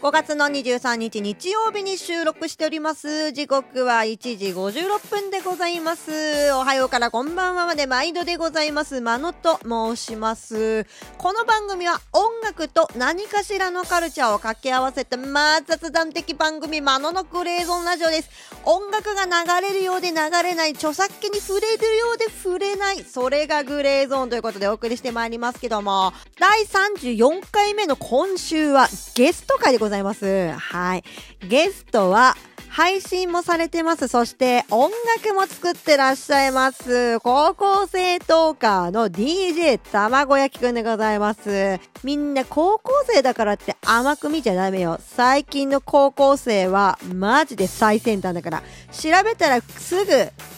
5月の23日日曜日に収録しております。時刻は1時56分でございます。おはようからこんばんはまで毎度でございます。まのと申します。この番組は音楽と何かしらのカルチャーを掛け合わせたまあ雑談的番組まののグレーゾンラジオです。音楽が流れるようで流れない著作権に触れるようで触れない。それがグレーゾーンということでお送りしてまいりますけども。第34回目の今週はゲスト会でございます。ざいます。はい。ゲストは、配信もされてます。そして音楽も作ってらっしゃいます。高校生トーカーの DJ 卵焼きくんでございます。みんな高校生だからって甘く見ちゃダメよ。最近の高校生はマジで最先端だから。調べたらすぐ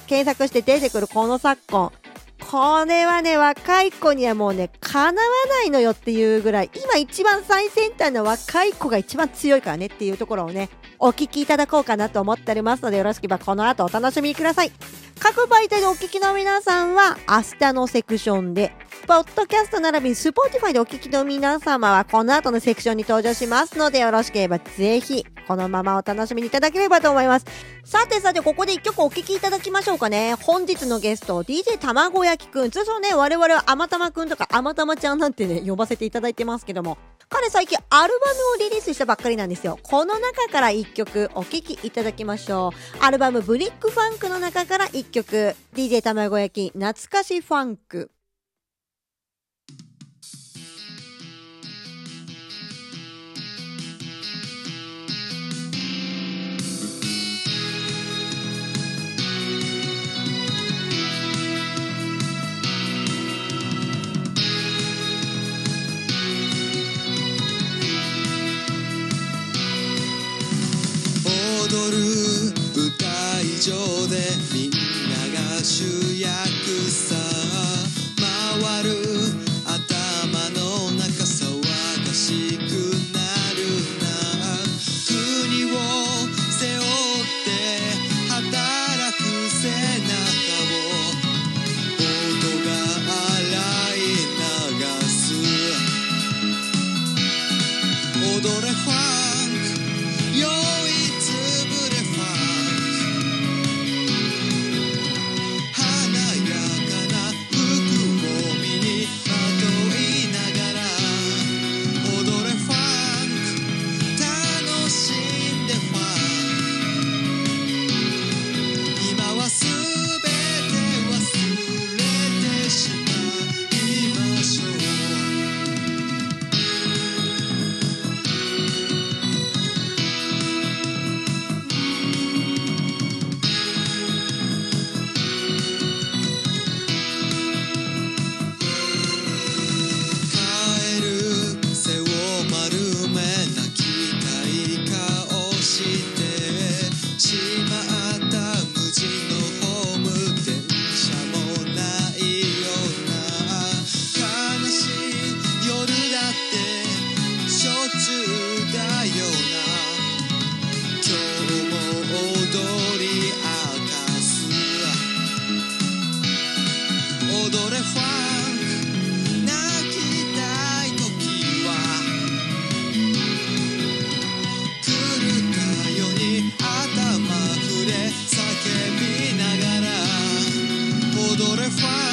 検索して出てくるこの昨今。これはね、若い子にはもうね、かなわないのよっていうぐらい、今一番最先端の若い子が一番強いからねっていうところをね、お聞きいただこうかなと思っておりますので、よろしければこの後お楽しみください。各媒体でお聞きの皆さんは、明日のセクションで、ポッドキャスト並びに Spotify でお聞きの皆様は、この後のセクションに登場しますので、よろしければぜひ、このままお楽しみにいただければと思います。さてさて、ここで一曲お聴きいただきましょうかね。本日のゲスト、DJ 卵焼きくん。通常ね、我々はあまたまくんとかあまたまちゃんなんてね、呼ばせていただいてますけども、彼最近アルバムをリリースしたばっかりなんですよ。この中から一曲お聴きいただきましょう。アルバムブリックファンクの中から一曲、DJ 卵焼き懐かしファンク。踊れファン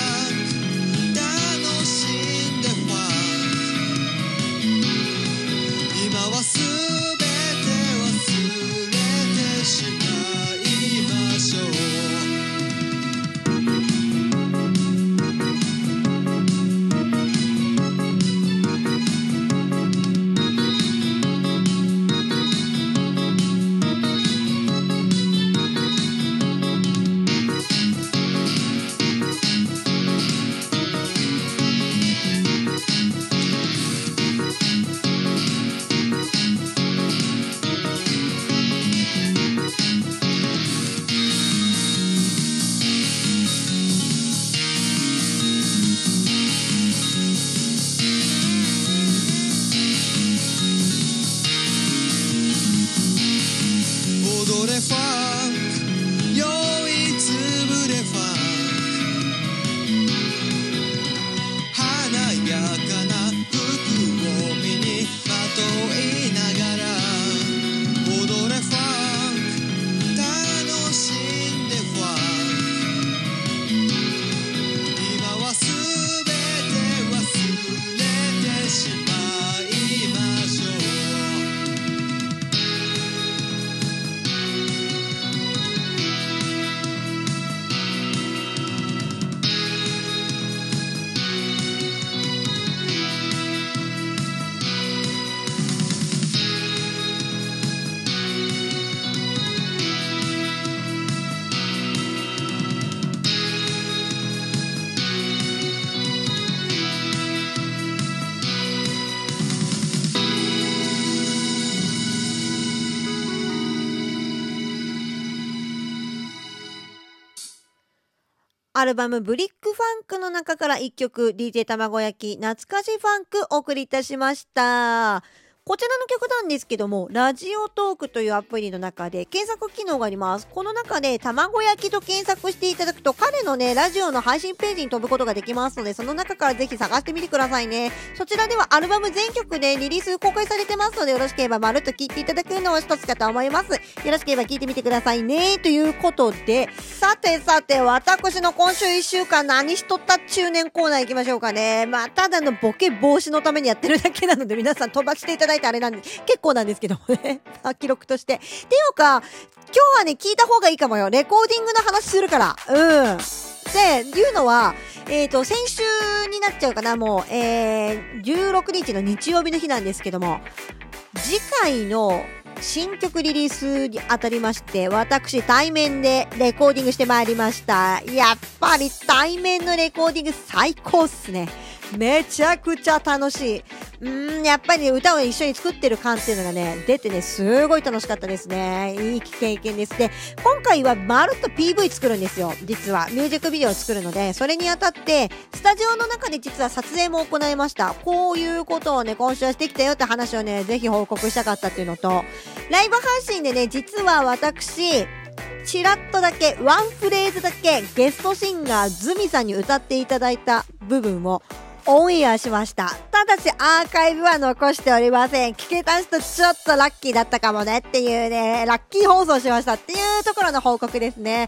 アルバムブリックファンクの中から1曲 DJ 卵焼き懐かしファンクお送りいたしました。こちらの曲なんですけども、ラジオトークというアプリの中で検索機能があります。この中で卵焼きと検索していただくと彼のね、ラジオの配信ページに飛ぶことができますので、その中からぜひ探してみてくださいね。そちらではアルバム全曲でリリース公開されてますので、よろしければまるっと聴いていただくのを一つかと思います。よろしければ聴いてみてくださいね。ということで、さてさて、私の今週1週間何しとった中年コーナー行きましょうかね。まあ、ただのボケ防止のためにやってるだけなので、皆さん飛ばしていただいてあれなんで、結構なんですけどもね。記録として。っていうか、今日はね、聞いた方がいいかもよ。レコーディングの話するから。うん。で、いうのは、えっ、と、先週になっちゃうかな、もう、えー、16日の日曜日の日なんですけども、次回の新曲リリースにあたりまして、私対面でレコーディングしてまいりました。やっぱり対面のレコーディング最高っすね。めちゃくちゃ楽しい。うん、やっぱり歌を一緒に作ってる感っていうのがね、出てね、すごい楽しかったですね。いい経験です。で、今回はまるっと PV 作るんですよ。実は。ミュージックビデオを作るので、それにあたって、スタジオの中で実は撮影も行いました。こういうことをね、今週はしてきたよって話をね、ぜひ報告したかったっていうのと、ライブ配信でね、実は私、チラッとだけ、ワンフレーズだけ、ゲストシンガーズミさんに歌っていただいた部分を、オンエアしました。ただしアーカイブは残しておりません。聞けた人ちょっとラッキーだったかもねっていうね、ラッキー放送しましたっていうところの報告ですね。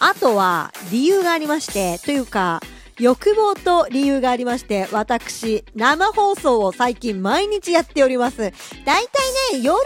あとは理由がありまして、というか、欲望と理由がありまして、私、生放送を最近毎日やっております。だいたいね、夜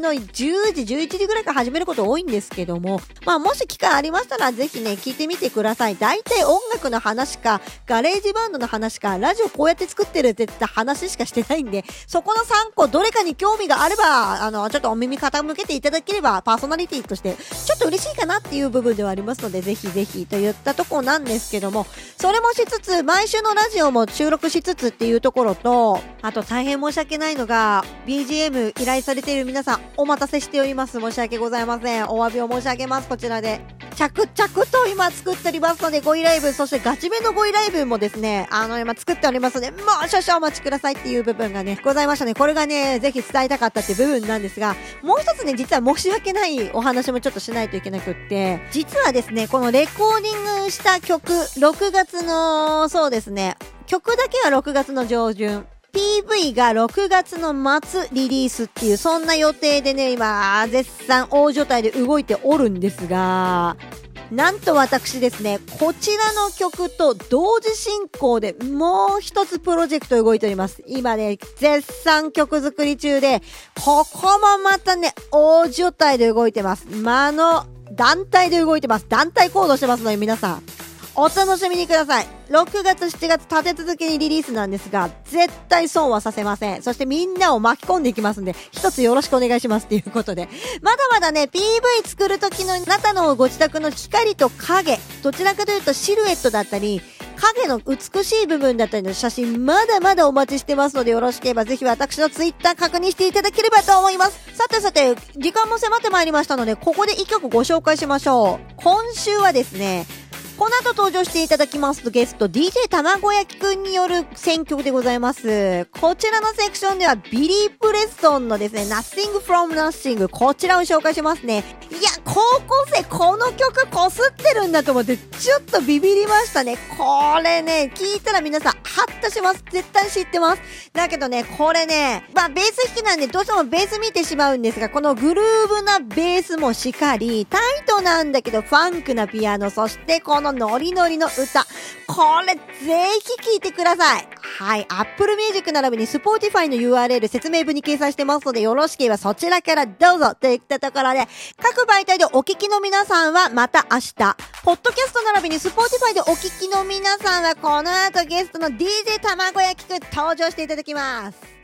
の10時、11時ぐらいから始めること多いんですけども、まあもし機会ありましたらぜひね、聞いてみてください。だいたい音楽の話か、ガレージバンドの話か、ラジオこうやって作ってるってった話しかしてないんで、そこの3個どれかに興味があれば、あの、ちょっとお耳傾けていただければ、パーソナリティとして、ちょっと嬉しいかなっていう部分ではありますので、ぜひぜひといったとこなんですけども、それもしつつ、毎週のラジオも収録しつつっていうところと、あと大変申し訳ないのが、BGM 依頼されている皆さん、お待たせしております。申し訳ございません。お詫びを申し上げます。こちらで。着々と今作っておりますので、ご依頼文、そしてガチめのご依頼文もですね、あの、今作っておりますので、もう少々お待ちくださいっていう部分がね、ございましたね。これがね、ぜひ伝えたかったっていう部分なんですが、もう一つね、実は申し訳ないお話もちょっとしないといけなくって、実はですね、このレコーディングした曲、6月の、そうですね、曲だけは6月の上旬、PV が6月の末リリースっていう、そんな予定でね、今、絶賛大状態で動いておるんですが、なんと私ですね、こちらの曲と同時進行でもう一つプロジェクト動いております。今ね、絶賛曲作り中で、ここもまたね、大状態で動いてます。まあの、団体で動いてます。団体行動してますので皆さん。お楽しみにください。6月、7月立て続けにリリースなんですが、絶対損はさせません。そしてみんなを巻き込んでいきますんで、一つよろしくお願いしますっていうことで。まだまだね、PV 作る時のあなたのご自宅の光と影、どちらかというとシルエットだったり、影の美しい部分だったりの写真、まだまだお待ちしてますので、よろしければぜひ私のツイッター確認していただければと思います。さてさて、時間も迫ってまいりましたので、ここで一曲ご紹介しましょう。今週はですね、この後登場していただきますとゲスト DJ 卵焼きくんによる選曲でございます。こちらのセクションではビリー・プレストンのですね、Nothing from Nothing こちらを紹介しますね。いや、高校生この曲こすってるんだと思ってちょっとビビりましたね。これね、聞いたら皆さんハッとします。絶対知ってます。だけどね、これね、まあベース弾きなんでどうしてもベース見てしまうんですが、このグルーブなベースもしっかり、タイトなんだけどファンクなピアノ、そしてこのノリノリの歌。これぜひ聴いてください。はい。Apple Music 並びに Spotify の URL 説明文に掲載してますので、よろしければそちらからどうぞといったところで、各媒体でお聞きの皆さんはまた明日、ポッドキャスト並びに Spotify でお聞きの皆さんはこの後ゲストの DJ 卵焼きくん登場していただきます。